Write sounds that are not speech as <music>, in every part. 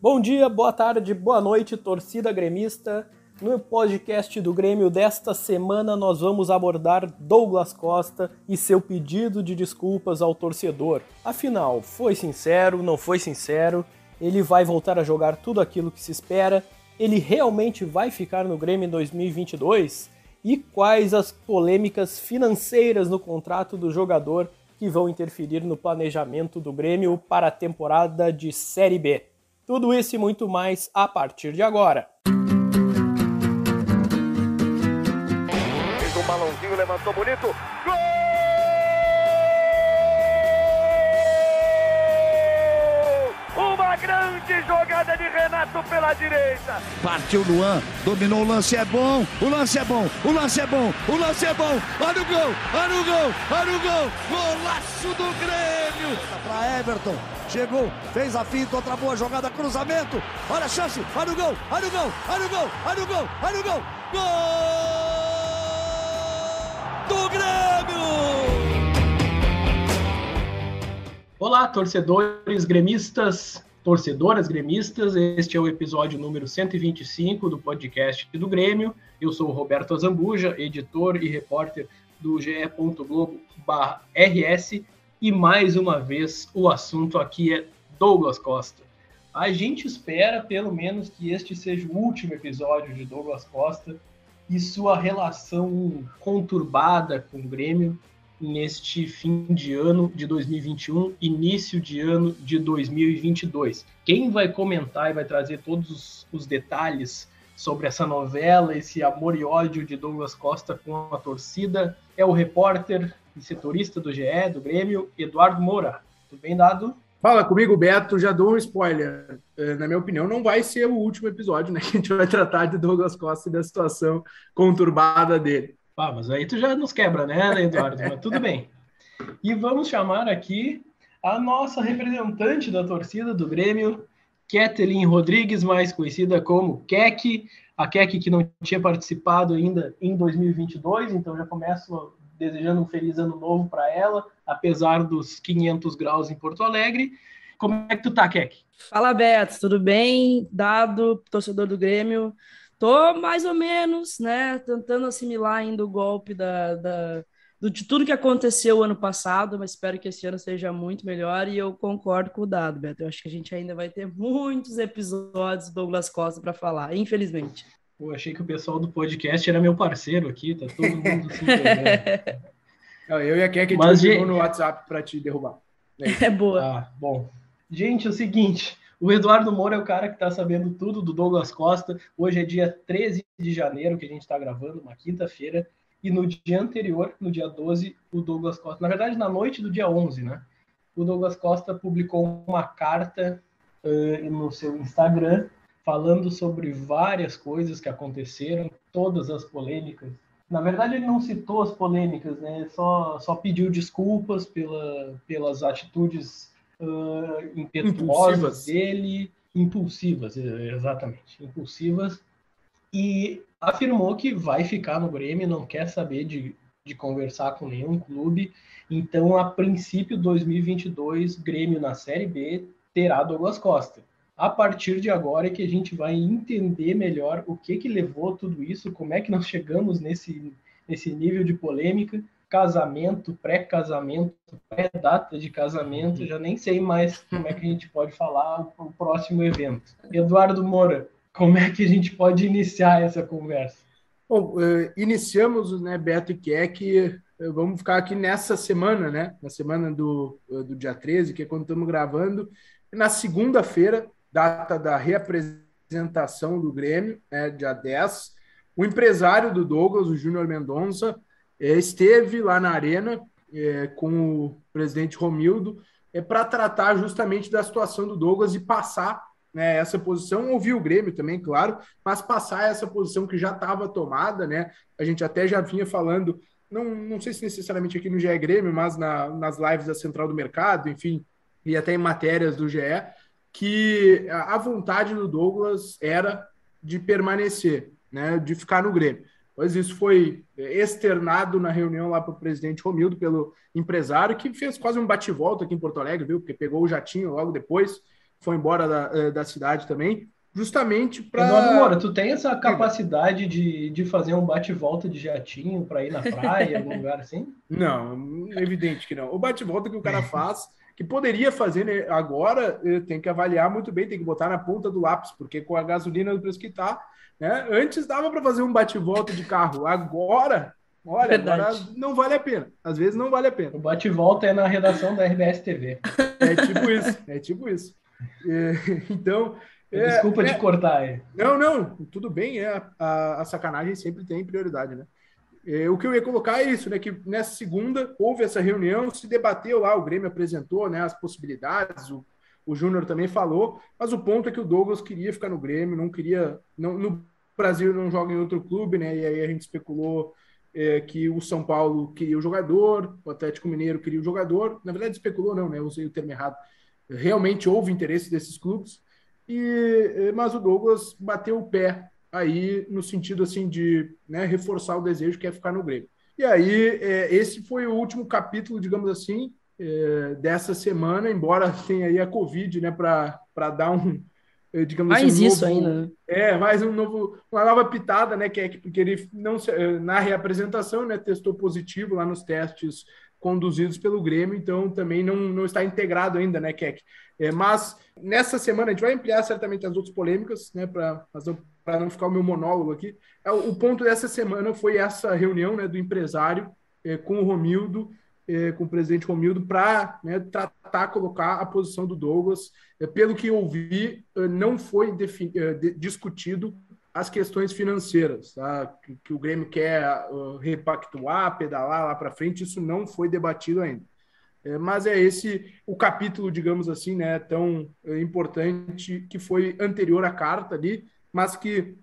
Bom dia, boa tarde, boa noite, torcida gremista. No podcast do Grêmio desta semana, nós vamos abordar Douglas Costa e seu pedido de desculpas ao torcedor. Afinal, foi sincero, não foi sincero? Ele vai voltar a jogar tudo aquilo que se espera? Ele realmente vai ficar no Grêmio em 2022? E quais as polêmicas financeiras no contrato do jogador que vão interferir no planejamento do Grêmio para a temporada de Série B? Tudo isso e muito mais a partir de agora. Fez um balãozinho, levantou bonito. Gol! Uma grande jogada de Renato pela direita. Partiu Luan, dominou o lance, é bom, o lance é bom, o lance é bom, o lance é bom. Olha o gol, olha o gol, olha o gol. Golaço do Grêmio. Para Everton, chegou, fez a finta, outra boa jogada, cruzamento. Olha a chance, olha o gol, olha o gol, olha o gol, olha o gol, olha o gol. Gol do Grêmio! Olá, torcedores gremistas, torcedoras gremistas. Este é o episódio número 125 do podcast do Grêmio. Eu sou o Roberto Azambuja, editor e repórter do ge.globo.rs e mais uma vez o assunto aqui é Douglas Costa. A gente espera, pelo menos, que este seja o último episódio de Douglas Costa e sua relação conturbada com o Grêmio neste fim de ano de 2021, início de ano de 2022. Quem vai comentar e vai trazer todos os detalhes sobre essa novela, esse amor e ódio de Douglas Costa com a torcida, é o repórter e setorista do GE, do Grêmio, Eduardo Moura. Tudo bem, Dado? Fala comigo, Beto. Já dou um spoiler. Na minha opinião, não vai ser o último episódio, né? <laughs> Que a gente vai tratar de Douglas Costa e da situação conturbada dele. Ah, mas aí tu já nos quebra, né, Eduardo? Mas tudo bem. E vamos chamar aqui a nossa representante da torcida do Grêmio, Kathleen Rodrigues, mais conhecida como Kek. A Kek que não tinha participado ainda em 2022, então já começo desejando um feliz ano novo para ela, apesar dos 500 graus em Porto Alegre. Como é que tu tá, Kek? Fala, Beto, tudo bem? Dado, torcedor do Grêmio. Tô mais ou menos, né, tentando assimilar ainda o golpe da, da, de tudo que aconteceu ano passado, mas espero que esse ano seja muito melhor e eu concordo com o dado, Beto. Eu acho que a gente ainda vai ter muitos episódios do Douglas Costa para falar, infelizmente. Eu achei que o pessoal do podcast era meu parceiro aqui, tá todo mundo assim. <laughs> eu e a Kek a gente gente... no WhatsApp para te derrubar. É, é boa. Ah, bom. Gente, é o seguinte, o Eduardo Moura é o cara que está sabendo tudo do Douglas Costa. Hoje é dia 13 de janeiro que a gente está gravando, uma quinta-feira. E no dia anterior, no dia 12, o Douglas Costa, na verdade, na noite do dia 11, né? O Douglas Costa publicou uma carta uh, no seu Instagram falando sobre várias coisas que aconteceram, todas as polêmicas. Na verdade, ele não citou as polêmicas, né? Só, só pediu desculpas pela, pelas atitudes uh, impetuosas dele, impulsivas, exatamente, impulsivas, e afirmou que vai ficar no Grêmio, não quer saber de, de conversar com nenhum clube. Então, a princípio, 2022, Grêmio na Série B terá Douglas Costa. A partir de agora é que a gente vai entender melhor o que que levou tudo isso, como é que nós chegamos nesse, nesse nível de polêmica casamento, pré-casamento, pré-data de casamento, já nem sei mais como é que a gente pode falar o próximo evento. Eduardo Moura, como é que a gente pode iniciar essa conversa? Bom, uh, iniciamos, né, Beto e Keck, uh, vamos ficar aqui nessa semana, né, na semana do, uh, do dia 13, que é quando estamos gravando, na segunda-feira, data da reapresentação do Grêmio, né, dia 10, o empresário do Douglas, o Júnior Mendonça, é, esteve lá na Arena é, com o presidente Romildo é, para tratar justamente da situação do Douglas e passar né, essa posição, ouvir o Grêmio também, claro, mas passar essa posição que já estava tomada, né? A gente até já vinha falando, não, não sei se necessariamente aqui no GE Grêmio, mas na, nas lives da Central do Mercado, enfim, e até em matérias do GE, que a vontade do Douglas era de permanecer, né, de ficar no Grêmio. Mas isso foi externado na reunião lá para o presidente Romildo, pelo empresário, que fez quase um bate-volta aqui em Porto Alegre, viu? Porque pegou o jatinho logo depois foi embora da, eh, da cidade também, justamente para. Moura, tu tem essa capacidade de, de fazer um bate-volta de jatinho para ir na praia, algum lugar assim? Não, é evidente que não. O bate-volta que o cara <laughs> faz, que poderia fazer né, agora, eh, tem que avaliar muito bem, tem que botar na ponta do lápis, porque com a gasolina do preço que está, né, antes dava para fazer um bate-volta de carro, agora Olha, agora não vale a pena. Às vezes não vale a pena. O bate-volta é na redação da RBS TV. É tipo isso, é tipo isso. É, <laughs> então. É, Desculpa é, de cortar aí. Não, não, tudo bem, é, a, a sacanagem sempre tem prioridade, né? É, o que eu ia colocar é isso, né? Que nessa segunda houve essa reunião, se debateu lá, o Grêmio apresentou né, as possibilidades, o, o Júnior também falou, mas o ponto é que o Douglas queria ficar no Grêmio, não queria. Não, no Brasil não joga em outro clube, né? E aí a gente especulou é, que o São Paulo queria o jogador, o Atlético Mineiro queria o jogador. Na verdade, especulou, não, né? Eu usei o termo errado. Realmente houve interesse desses clubes, e, mas o Douglas bateu o pé aí no sentido assim de né, reforçar o desejo que é ficar no Grêmio. E aí, é, esse foi o último capítulo, digamos assim, é, dessa semana, embora tenha aí a Covid, né, para dar um, eh, digamos mais assim, um isso novo, ainda. Né? É, mais um novo, uma nova pitada, né? Que é que porque ele não eh, na reapresentação, né, testou positivo lá nos testes conduzidos pelo Grêmio, então também não, não está integrado ainda, né, Keck? É, mas nessa semana a gente vai ampliar certamente as outras polêmicas, né, para para não ficar o meu monólogo aqui. É, o ponto dessa semana foi essa reunião, né, do empresário é, com o Romildo é, com o presidente Romildo para né, tratar, colocar a posição do Douglas. É, pelo que eu vi, é, não foi discutido as questões financeiras, tá? que, que, o Grêmio quer uh, repactuar, pedalar lá para frente, isso não foi debatido ainda. Mas é esse o capítulo, digamos assim, né, tão importante que foi anterior à carta ali, mas que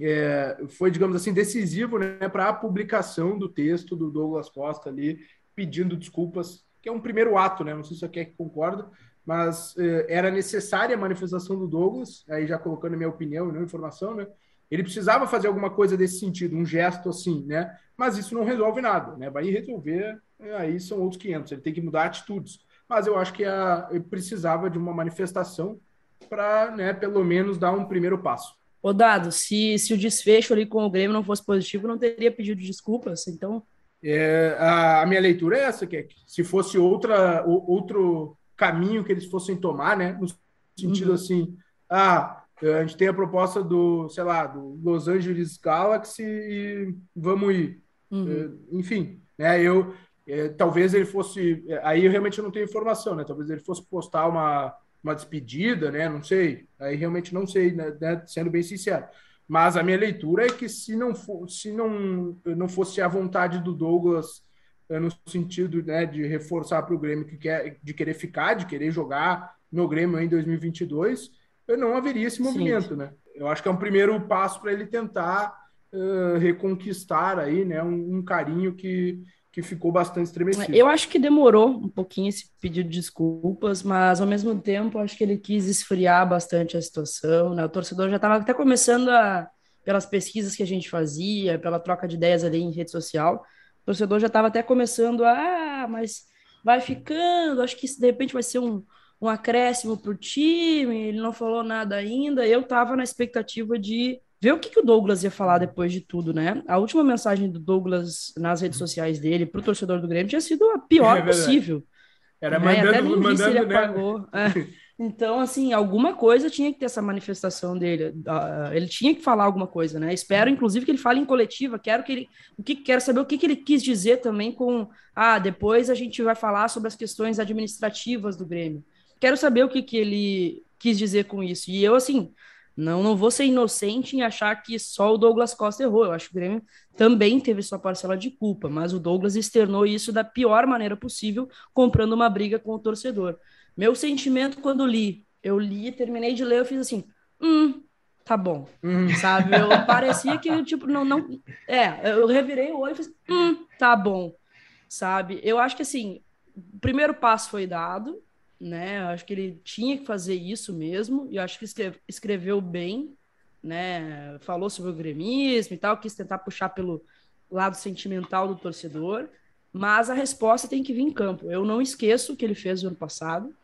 é, foi, digamos assim, decisivo né, para a publicação do texto do Douglas Costa ali pedindo desculpas, que é um primeiro ato, né? Não sei se você quer que concorda, mas eh, era necessária a manifestação do Douglas, aí já colocando minha opinião e não informação, né? Ele precisava fazer alguma coisa desse sentido, um gesto assim, né? Mas isso não resolve nada, né? Vai resolver, eh, aí são outros 500, ele tem que mudar atitudes. Mas eu acho que a, ele precisava de uma manifestação para, né, pelo menos dar um primeiro passo. Ô, Dado, se, se o desfecho ali com o Grêmio não fosse positivo, não teria pedido desculpas, então é, a, a, minha leitura é essa, que, é que se fosse outra, o, outro caminho que eles fossem tomar, né? No sentido uhum. assim, ah, a gente tem a proposta do, sei lá, do Los Angeles Galaxy e vamos ir. Uhum. É, enfim, né? Eu é, talvez ele fosse. Aí eu realmente não tenho informação, né? Talvez ele fosse postar uma, uma despedida, né? Não sei. Aí realmente não sei, né? Sendo bem sincero. Mas a minha leitura é que se não, for, se não, não fosse a vontade do Douglas eh, no sentido né, de reforçar para o Grêmio que quer, de querer ficar, de querer jogar no Grêmio em 2022, não haveria esse movimento, Sim. né? Eu acho que é um primeiro passo para ele tentar uh, reconquistar aí, né, um, um carinho que, que ficou bastante estremecido. Eu acho que demorou um pouquinho esse pedido de desculpas, mas ao mesmo tempo acho que ele quis esfriar bastante a situação, né? O torcedor já estava até começando a, pelas pesquisas que a gente fazia, pela troca de ideias ali em rede social, o torcedor já estava até começando a, ah, mas vai ficando, acho que isso de repente vai ser um, um acréscimo para o time, ele não falou nada ainda, eu estava na expectativa de ver o que, que o Douglas ia falar depois de tudo, né? A última mensagem do Douglas nas redes sociais dele para o torcedor do Grêmio tinha sido a pior <laughs> é possível. Era né? mandando, Até nem mandando, ele né? apagou. É. Então, assim, alguma coisa tinha que ter essa manifestação dele. Ele tinha que falar alguma coisa, né? Espero, inclusive, que ele fale em coletiva. Quero que ele, o que quero saber o que, que ele quis dizer também com, ah, depois a gente vai falar sobre as questões administrativas do Grêmio. Quero saber o que que ele quis dizer com isso. E eu, assim, não, não vou ser inocente em achar que só o Douglas Costa errou. Eu acho que o Grêmio também teve sua parcela de culpa, mas o Douglas externou isso da pior maneira possível, comprando uma briga com o torcedor. Meu sentimento quando li, eu li, terminei de ler, eu fiz assim, hum, tá bom, hum. sabe? Eu <laughs> parecia que tipo não não é, eu revirei o olho e fiz, hum, tá bom, sabe? Eu acho que assim, o primeiro passo foi dado, né? Eu acho que ele tinha que fazer isso mesmo, e eu acho que escreve, escreveu bem, né? Falou sobre o gremismo e tal, quis tentar puxar pelo lado sentimental do torcedor, mas a resposta tem que vir em campo. Eu não esqueço o que ele fez no ano passado,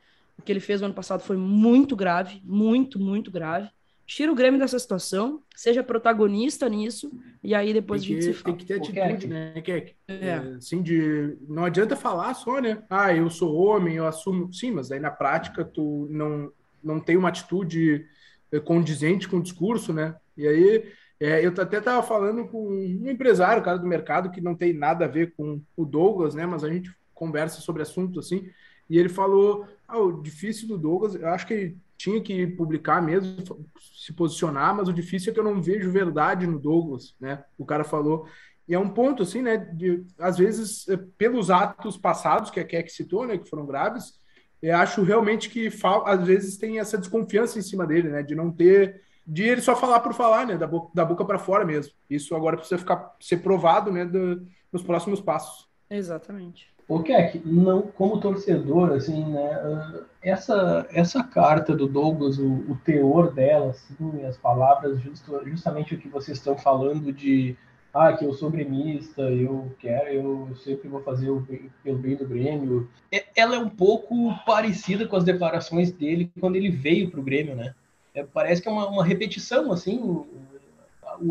O que ele fez no ano passado foi muito grave, muito, muito grave. Tira o Grêmio dessa situação, seja protagonista nisso, e aí depois tem a gente que, se Tem fala. que ter atitude, né, Keck? É. É, assim, de, não adianta falar só, né? Ah, eu sou homem, eu assumo. Sim, mas aí na prática tu não, não tem uma atitude eh, condizente com o discurso, né? E aí é, eu até estava falando com um empresário, cara do mercado, que não tem nada a ver com o Douglas, né? Mas a gente conversa sobre assuntos assim, e ele falou: ah, o difícil do Douglas, eu acho que ele tinha que publicar mesmo, se posicionar, mas o difícil é que eu não vejo verdade no Douglas, né? O cara falou. E é um ponto, assim, né? De, às vezes, eh, pelos atos passados, que a Keck citou, né? Que foram graves, eu acho realmente que às vezes tem essa desconfiança em cima dele, né? De não ter. De ele só falar por falar, né? Da boca, da boca para fora mesmo. Isso agora precisa ficar ser provado, né? do- nos próximos passos. Exatamente. O Keck, não, como torcedor, assim, né, ah, essa, essa carta do Douglas, o, o teor dela, assim, as palavras, justo, justamente o que vocês estão falando de, ah, que eu sou gremista, eu quero, eu sempre vou fazer o bem, pelo bem do Grêmio, É- ela é um pouco parecida com as declarações dele quando ele veio para o Grêmio, né? É, parece que é uma, uma repetição, assim,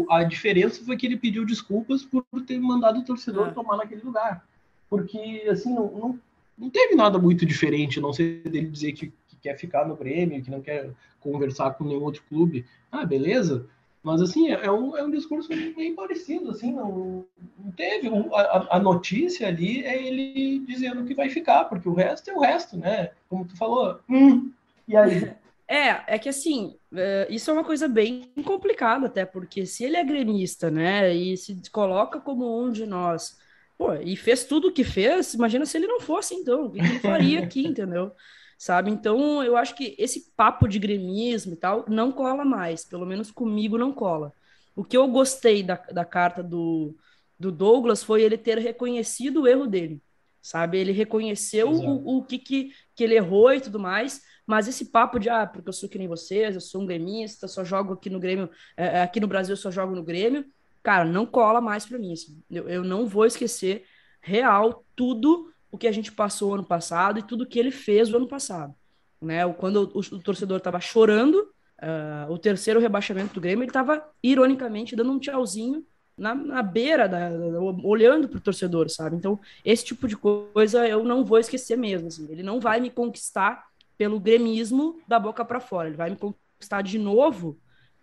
a, a diferença foi que ele pediu desculpas por ter mandado o torcedor É. tomar naquele lugar porque assim não, não, não teve nada muito diferente, não ser dele dizer que, que quer ficar no Grêmio, que não quer conversar com nenhum outro clube. Ah, beleza. Mas assim, é, é um, é um discurso bem parecido, assim, não, não teve. A, a notícia ali é ele dizendo que vai ficar, porque o resto é o resto, né? Como tu falou. Hum, e aí? É, é que assim, é, isso é uma coisa bem complicada até, porque se ele é gremista, né, e se coloca como um de nós, pô, e fez tudo o que fez, imagina se ele não fosse, então, o que ele faria aqui, <laughs> entendeu? Sabe? Então, eu acho que esse papo de gremismo e tal não cola mais, pelo menos comigo não cola. O que eu gostei da, da carta do, do Douglas foi ele ter reconhecido o erro dele, sabe? Ele reconheceu Exato. o, o que, que, que ele errou e tudo mais, mas esse papo de, ah, porque eu sou que nem vocês, eu sou um gremista, só jogo aqui no Grêmio, é, aqui no Brasil eu só jogo no Grêmio, cara, não cola mais pra mim. assim. Eu, eu não vou esquecer real tudo o que a gente passou ano passado e tudo que ele fez o ano passado. Né? Quando o, o torcedor estava chorando, ah, o terceiro rebaixamento do Grêmio, ele estava ironicamente dando um tchauzinho na, na beira, da, da- olhando para o torcedor, sabe? Então, esse tipo de coisa eu não vou esquecer mesmo. assim. Ele não vai me conquistar pelo gremismo da boca para fora. Ele vai me conquistar de novo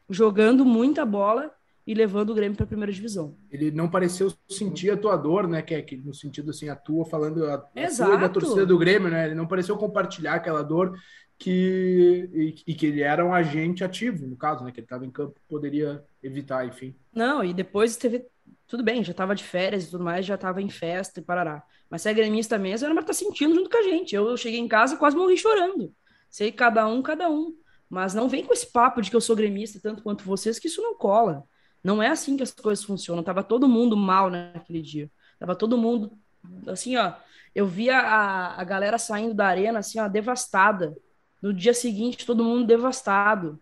jogando muita bola e levando o Grêmio para a primeira divisão. Ele não pareceu sentir a tua dor, né, Keck? No sentido assim, a tua falando a, a da torcida do Grêmio, né? Ele não pareceu compartilhar aquela dor que e, e que ele era um agente ativo, no caso, né? Que ele estava em campo, poderia evitar, enfim. Não, e depois teve. Tudo bem, já tava de férias e tudo mais, já tava em festa e parará. Mas se é gremista mesmo, era pra estar sentindo junto com a gente. Eu, eu cheguei em casa e quase morri chorando. Sei cada um, cada um. Mas não vem com esse papo de que eu sou gremista tanto quanto vocês, que isso não cola. Não é assim que as coisas funcionam. Tava todo mundo mal naquele dia. Tava todo mundo, assim, ó. Eu via a, a galera saindo da arena, assim, ó, devastada. No dia seguinte, todo mundo devastado.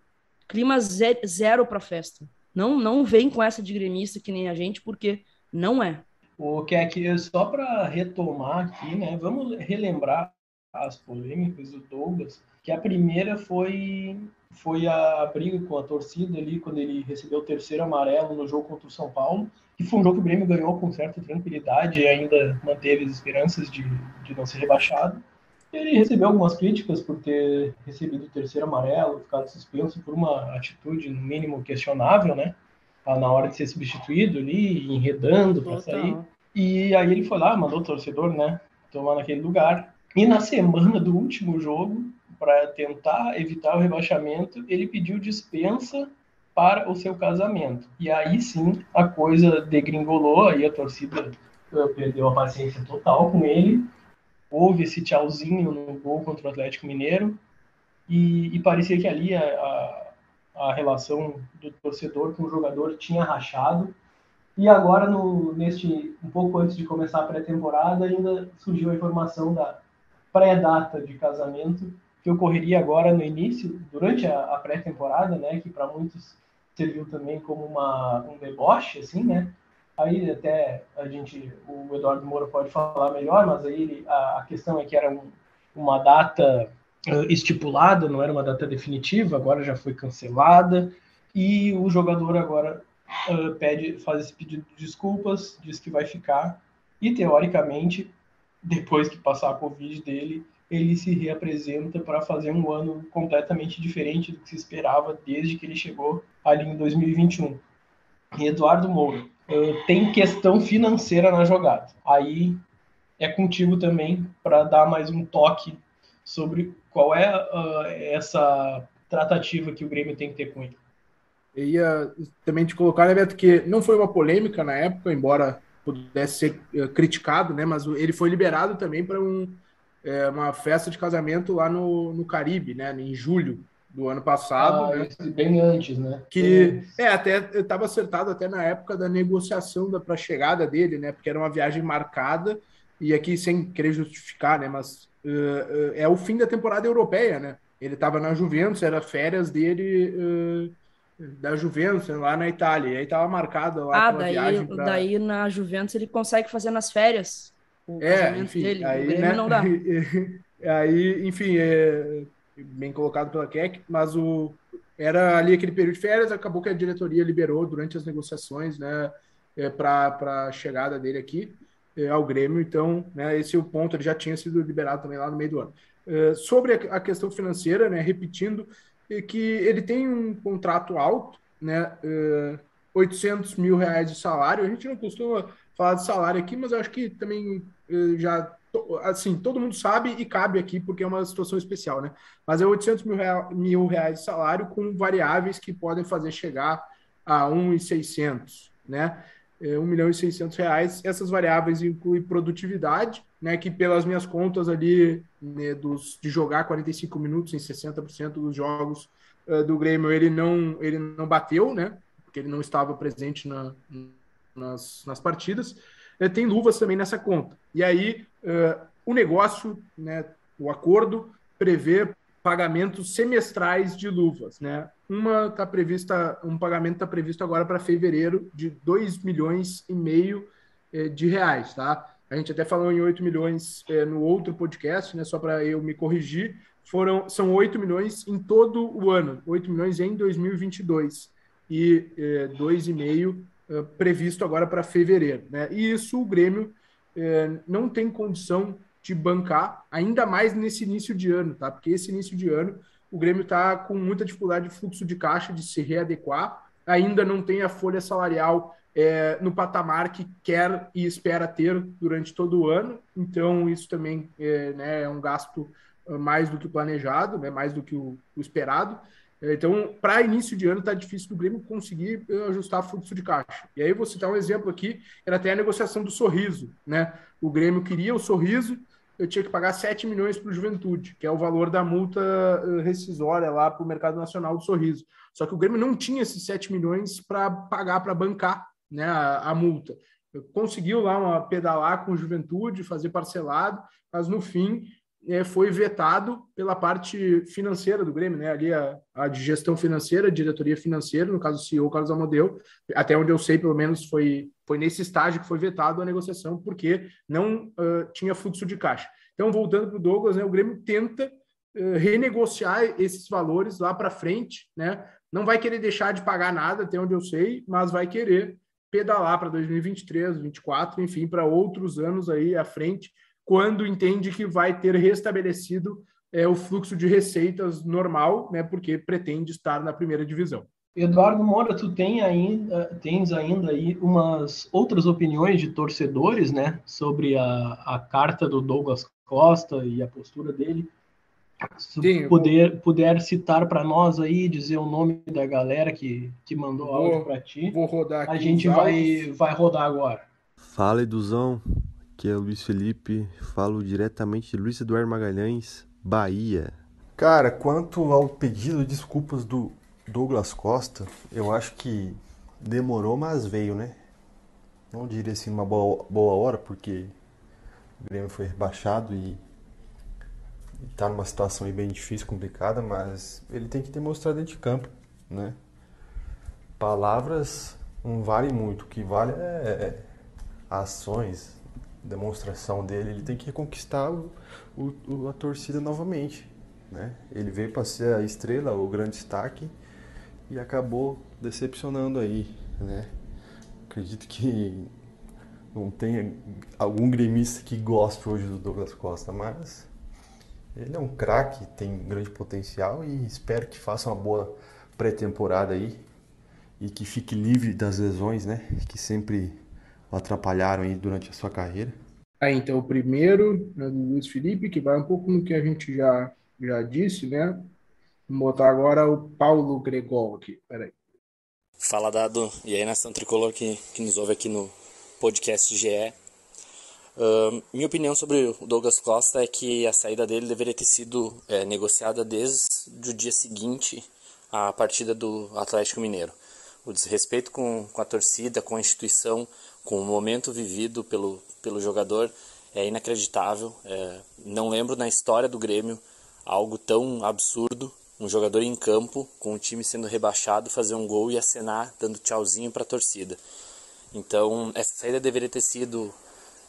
Clima ze- zero pra festa. Não, não vem com essa de gremista que nem a gente, porque não é. O Keck, só para retomar aqui, né? Vamos relembrar as polêmicas do Douglas, que a primeira foi foi a briga com a torcida ali quando ele recebeu o terceiro amarelo no jogo contra o São Paulo, que foi um jogo que o Grêmio ganhou com certa tranquilidade e ainda manteve as esperanças de, de não ser rebaixado. Ele recebeu algumas críticas por ter recebido o terceiro amarelo, ficado suspenso por uma atitude, no mínimo, questionável, né? Ah, Na hora de ser substituído ali, enredando para sair. E aí ele foi lá, mandou o torcedor, né, tomar naquele lugar. E na semana do último jogo, para tentar evitar o rebaixamento, ele pediu dispensa para o seu casamento. E aí sim a coisa degringolou, aí a torcida eh, perdeu a paciência total com ele. Houve esse tchauzinho no gol contra o Atlético Mineiro. E, e parecia que ali a, a, a relação do torcedor com o jogador tinha rachado. E agora, no, neste, um pouco antes de começar a pré-temporada, ainda surgiu a informação da pré-data de casamento, que ocorreria agora no início, durante a, a pré-temporada, né, que para muitos serviu também como uma, um deboche, assim, né? Aí até a gente, o Eduardo Moura pode falar melhor, mas aí a, a questão é que era um, uma data estipulada, não era uma data definitiva, agora já foi cancelada, e o jogador agora uh, pede, faz esse pedido de desculpas, diz que vai ficar, e teoricamente, depois que passar a Covid dele, ele se reapresenta para fazer um ano completamente diferente do que se esperava desde que ele chegou ali em 2021. E Eduardo Moura, uh, tem questão financeira na jogada. Aí é contigo também para dar mais um toque sobre qual é uh, essa tratativa que o Grêmio tem que ter com ele. Eu ia também te colocar, né, Beto, que não foi uma polêmica na época, embora pudesse ser uh, criticado, né, mas ele foi liberado também para um, é, uma festa de casamento lá no, no Caribe, né, em julho do ano passado. Ah, né, bem antes, né? Que, é, até estava acertado até na época da negociação da para chegada dele, né, porque era uma viagem marcada, e aqui sem querer justificar, né, mas uh, uh, é o fim da temporada europeia, né? Ele estava na Juventus, era férias dele uh, da Juventus lá na Itália. E aí estava marcado lá ah, daí, pra... daí na Juventus ele consegue fazer nas férias. O é, enfim, dele. aí, o né, não dá. <laughs> aí, enfim, é, bem colocado pela Keck, mas o era ali aquele período de férias, acabou que a diretoria liberou durante as negociações, né, é, para a chegada dele aqui é, ao Grêmio. Então, né, esse é o ponto, ele já tinha sido liberado também lá no meio do ano. É, sobre a, a, questão financeira, né, repetindo, é que ele tem um contrato alto, né, é, 800 mil reais de salário. A gente não costuma falar de salário aqui, mas eu acho que também é, já assim, todo mundo sabe e cabe aqui porque é uma situação especial, né? Mas é 800 mil, real, mil reais de salário com variáveis que podem fazer chegar a 1,600, né? 1 é, milhão e 600 reais. Essas variáveis incluem produtividade, né, que pelas minhas contas ali, né, dos, de jogar 45 minutos em 60% dos jogos uh, do Grêmio, ele não, ele não bateu, né, porque ele não estava presente na, nas, nas partidas. Uh, tem luvas também nessa conta. E aí, uh, o negócio, né, o acordo, prevê pagamentos semestrais de luvas, né? Uma está prevista, um pagamento está previsto agora para fevereiro de 2 milhões e meio eh, de reais, tá? A gente até falou em 8 milhões eh, no outro podcast, né? Só para eu me corrigir, foram são 8 milhões em todo o ano, 8 milhões em 2022 e eh, 2,5 eh, previsto agora para fevereiro, né? E isso o Grêmio eh, não tem condição de bancar, ainda mais nesse início de ano, tá? Porque esse início de ano o Grêmio está com muita dificuldade de fluxo de caixa, de se readequar, ainda não tem a folha salarial é, no patamar que quer e espera ter durante todo o ano, então isso também é, né, é um gasto mais do que planejado, né, mais do que o, o esperado. Então, para início de ano, está difícil do Grêmio conseguir eh, ajustar fluxo de caixa. E aí, vou citar um exemplo aqui: era até a negociação do sorriso. Né? O Grêmio queria o sorriso, eu tinha que pagar 7 milhões para o Juventude, que é o valor da multa eh, rescisória lá para o mercado nacional do sorriso. Só que o Grêmio não tinha esses 7 milhões para pagar, para bancar né, a, a multa. Conseguiu lá uma pedalar com o Juventude, fazer parcelado, mas no fim é, foi vetado pela parte financeira do Grêmio, né? Ali a, a de gestão financeira, diretoria financeira, no caso o CEO Carlos Amodeu, até onde eu sei, pelo menos foi, foi nesse estágio que foi vetado a negociação, porque não uh, tinha fluxo de caixa. Então, voltando para o Douglas, né, o Grêmio tenta uh, renegociar esses valores lá para frente, né? Não vai querer deixar de pagar nada, até onde eu sei, mas vai querer pedalar para 2023, 2024, enfim, para outros anos aí à frente, quando entende que vai ter restabelecido é, o fluxo de receitas normal, né, porque pretende estar na primeira divisão. Eduardo Moura, tu tem ainda, tens ainda aí umas outras opiniões de torcedores, né, sobre a, a carta do Douglas Costa e a postura dele. Se Sim, puder, vou... puder citar para nós aí, dizer o nome da galera que, que mandou vou, áudio para ti. Vou rodar aqui. A gente vai, vai rodar agora. Fala, Eduzão. Aqui é o Luiz Felipe, falo diretamente de Luiz Eduardo Magalhães, Bahia. Cara, quanto ao pedido de desculpas do Douglas Costa, eu acho que demorou, mas veio, né? Não diria assim uma boa, boa hora, porque o Grêmio foi rebaixado e está numa situação bem difícil, complicada, mas ele tem que demonstrar dentro de campo, né? Palavras não valem muito, o que vale é, é ações, demonstração dele, ele tem que reconquistar o, o, a torcida novamente. Né? Ele veio para ser a estrela, o grande destaque, e acabou decepcionando aí. Né? Acredito que não tenha algum gremista que goste hoje do Douglas Costa, mas ele é um craque, tem grande potencial e espero que faça uma boa pré-temporada aí e que fique livre das lesões, né? Que sempre o atrapalharam aí durante a sua carreira. Aí, então, o primeiro, né, do Luiz Felipe, que vai um pouco no que a gente já, já disse, né? Vou botar agora o Paulo Gregol aqui. Peraí. Fala, Dado. E aí, nação tricolor que, que nos ouve aqui no podcast GE. Uh, minha opinião sobre o Douglas Costa é que a saída dele deveria ter sido é, negociada desde o dia seguinte à partida do Atlético Mineiro. O desrespeito com, com a torcida, com a instituição, com o momento vivido pelo, pelo jogador é inacreditável. É, não lembro na história do Grêmio algo tão absurdo. Um jogador em campo, com o time sendo rebaixado, fazer um gol e acenar dando tchauzinho para a torcida. Então, essa saída deveria ter sido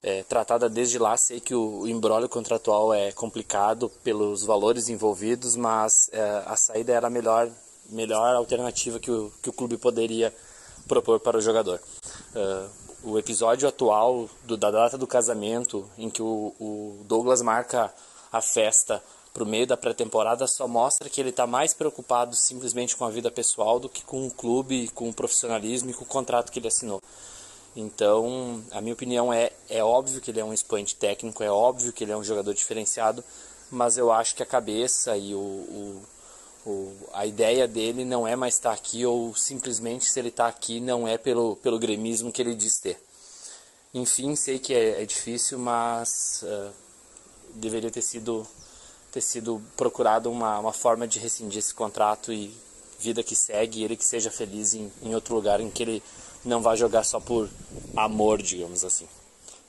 é, tratada desde lá. Sei que o, o embrólio contratual é complicado pelos valores envolvidos, mas é, a saída era a melhor, melhor alternativa que o, que o clube poderia propor para o jogador. Uh, o episódio atual do, da data do casamento, em que o, o Douglas marca a festa para o meio da pré-temporada, só mostra que ele está mais preocupado simplesmente com a vida pessoal do que com o clube, com o profissionalismo e com o contrato que ele assinou. Então, a minha opinião é, é óbvio que ele é um expoente técnico, é óbvio que ele é um jogador diferenciado, mas eu acho que a cabeça e o, o, o a ideia dele não é mais estar aqui, ou simplesmente se ele está aqui não é pelo, pelo gremismo que ele diz ter. Enfim, sei que é, é difícil, mas uh, deveria ter sido, ter sido procurado uma, uma forma de rescindir esse contrato e vida que segue, ele que seja feliz em, em outro lugar em que ele não vai jogar só por amor, digamos assim.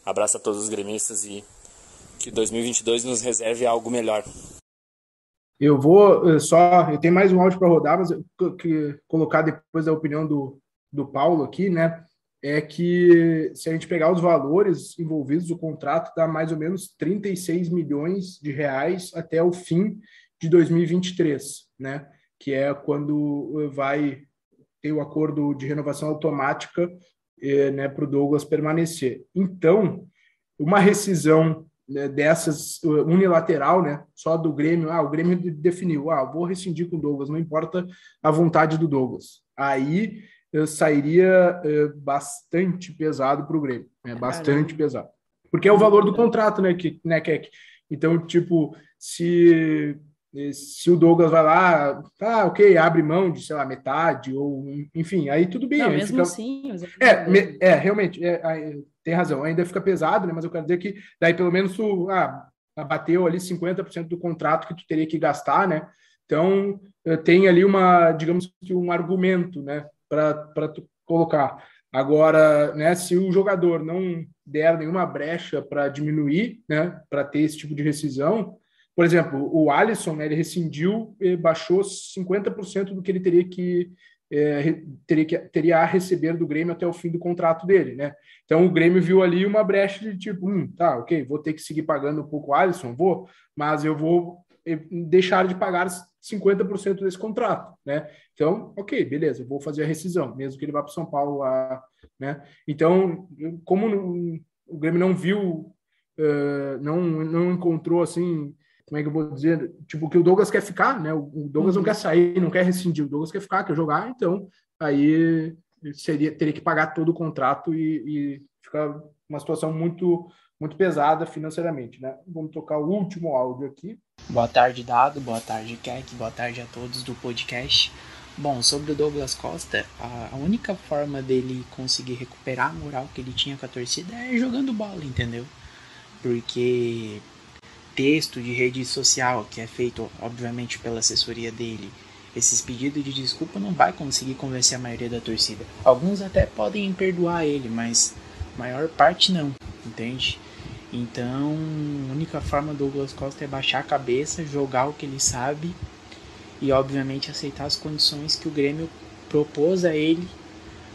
Abraço a todos os gremistas e que 2022 nos reserve algo melhor. Eu vou eh, só, eu tenho mais um áudio para rodar, mas eu que colocar depois da opinião do, do Paulo aqui, né? É que se a gente pegar os valores envolvidos, o contrato dá mais ou menos 36 milhões de reais até o fim de 2023, né? Que é quando eh, vai ter o acordo de renovação automática eh, né, para o Douglas permanecer. Então, uma rescisão dessas unilateral, né, só do Grêmio, ah, o Grêmio definiu, ah, vou rescindir com o Douglas, não importa a vontade do Douglas. Aí eh, sairia eh, bastante pesado para o Grêmio, né, bastante pesado. Porque é o valor do contrato, né, que, né, Keck? Então, tipo, se se o Douglas vai lá, tá, ok, abre mão de, sei lá, metade, ou enfim, aí tudo bem. Não, aí mesmo fica... assim. É, me, é, realmente, é, tem razão, ainda fica pesado, né? Mas eu quero dizer que daí pelo menos tu ah, bateu ali 50% do contrato que tu teria que gastar, né? Então eh, tem ali uma, digamos que um argumento, né, para tu colocar. Agora, né, se o jogador não der nenhuma brecha para diminuir, né, para ter esse tipo de rescisão, por exemplo, o Alisson, né, ele rescindiu e baixou 50% do que ele teria que, é, teria que teria a receber do Grêmio até o fim do contrato dele, né? Então o Grêmio viu ali uma brecha de tipo, hum, tá, ok, vou ter que seguir pagando um pouco o Alisson, vou, mas eu vou deixar de pagar 50% desse contrato, né? Então, ok, beleza, vou fazer a rescisão, mesmo que ele vá para São Paulo lá, né? Então, como o Grêmio não viu, uh, não, não encontrou assim como é que eu vou dizer, tipo, que o Douglas quer ficar, né? O Douglas uhum. não quer sair, não quer rescindir, o Douglas quer ficar, quer jogar, então aí seria teria que pagar todo o contrato e, e fica uma situação muito muito pesada financeiramente, né? Vamos tocar o último áudio aqui. Boa tarde, Dado. Boa tarde, Keck. Boa tarde a todos do podcast. Bom, sobre o Douglas Costa, a única forma dele conseguir recuperar a moral que ele tinha com a torcida é jogando bola, entendeu? Porque texto de rede social que é feito, obviamente, pela assessoria dele, esses pedidos de desculpa não vai conseguir convencer a maioria da torcida. Alguns até podem perdoar ele, mas maior parte não, entende? Então, a única forma do Douglas Costa é baixar a cabeça, jogar o que ele sabe e, obviamente, aceitar as condições que o Grêmio propôs a ele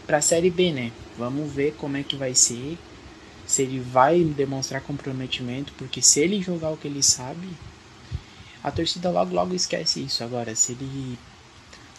para a Série B, né? Vamos ver como é que vai ser se ele vai demonstrar comprometimento, porque se ele jogar o que ele sabe, a torcida logo logo esquece isso. Agora, se ele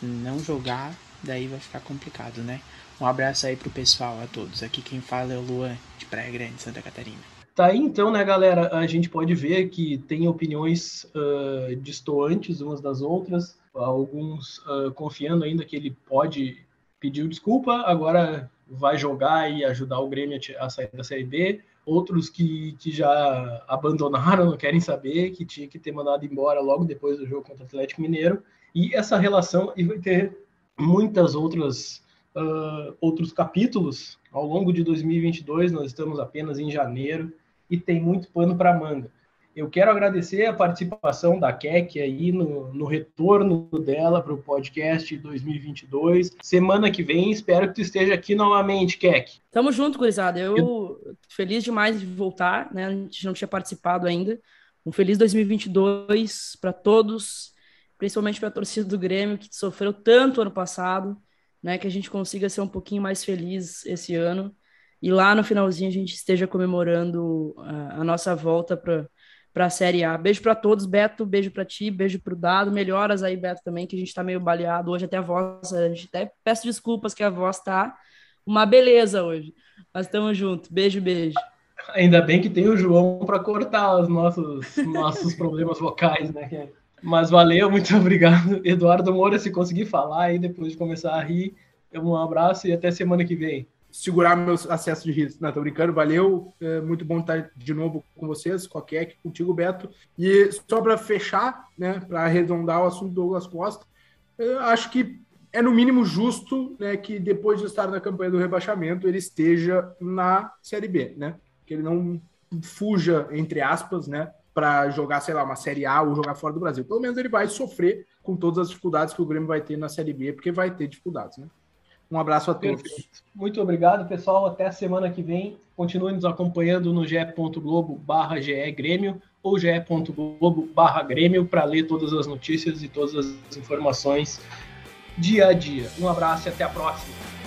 não jogar, daí vai ficar complicado, né? Um abraço aí pro pessoal, a todos. Aqui quem fala é o Luan, de Praia Grande, Santa Catarina. Tá aí então, né, galera? A gente pode ver que tem opiniões uh, distoantes umas das outras, alguns uh, confiando ainda que ele pode pedir desculpa, agora vai jogar e ajudar o Grêmio a sair da Série B, outros que, que já abandonaram, não <laughs> querem saber, que tinha que ter mandado embora logo depois do jogo contra o Atlético Mineiro, e essa relação, e vai ter muitas outras uh, outros capítulos. Ao longo de 2022, nós estamos apenas em janeiro, e tem muito pano para manga. Eu quero agradecer a participação da Keck aí no, no retorno dela para o podcast 2022. Semana que vem, espero que tu esteja aqui novamente, Keck. Tamo junto, gurizada. Eu, eu feliz demais de voltar, né? A gente não tinha participado ainda. Um feliz 2022 para todos, principalmente para a torcida do Grêmio, que sofreu tanto ano passado, né? Que a gente consiga ser um pouquinho mais feliz esse ano. E lá no finalzinho a gente esteja comemorando a, a nossa volta para para a Série A. Beijo para todos, Beto, beijo para ti, beijo para o Dado. Melhoras aí, Beto, também, que a gente está meio baleado hoje, até a voz, a gente até peço desculpas que a voz tá uma beleza hoje. Mas estamos juntos. Beijo, beijo. Ainda bem que tem o João para cortar os nossos, nossos problemas vocais, né? Mas valeu, muito <laughs> obrigado. Eduardo Moura, se conseguir falar aí depois de começar a rir, um abraço e até semana que vem segurar meus acessos de risco. Não, tô brincando, valeu. É muito bom estar de novo com vocês, com a contigo, Beto. E só para fechar, né, para arredondar o assunto do Douglas Costa, acho que é no mínimo justo né, que depois de estar na campanha do rebaixamento ele esteja na Série B, né? Que ele não fuja, entre aspas, né? Para jogar, sei lá, uma Série A ou jogar fora do Brasil. Pelo menos ele vai sofrer com todas as dificuldades que o Grêmio vai ter na Série B, porque vai ter dificuldades, né? Um abraço a todos. Perfeito. Muito obrigado, pessoal. Até a semana que vem. Continue nos acompanhando no ge.globo barra Grêmio ou ge.globo barra Grêmio para ler todas as notícias e todas as informações dia a dia. Um abraço e até a próxima.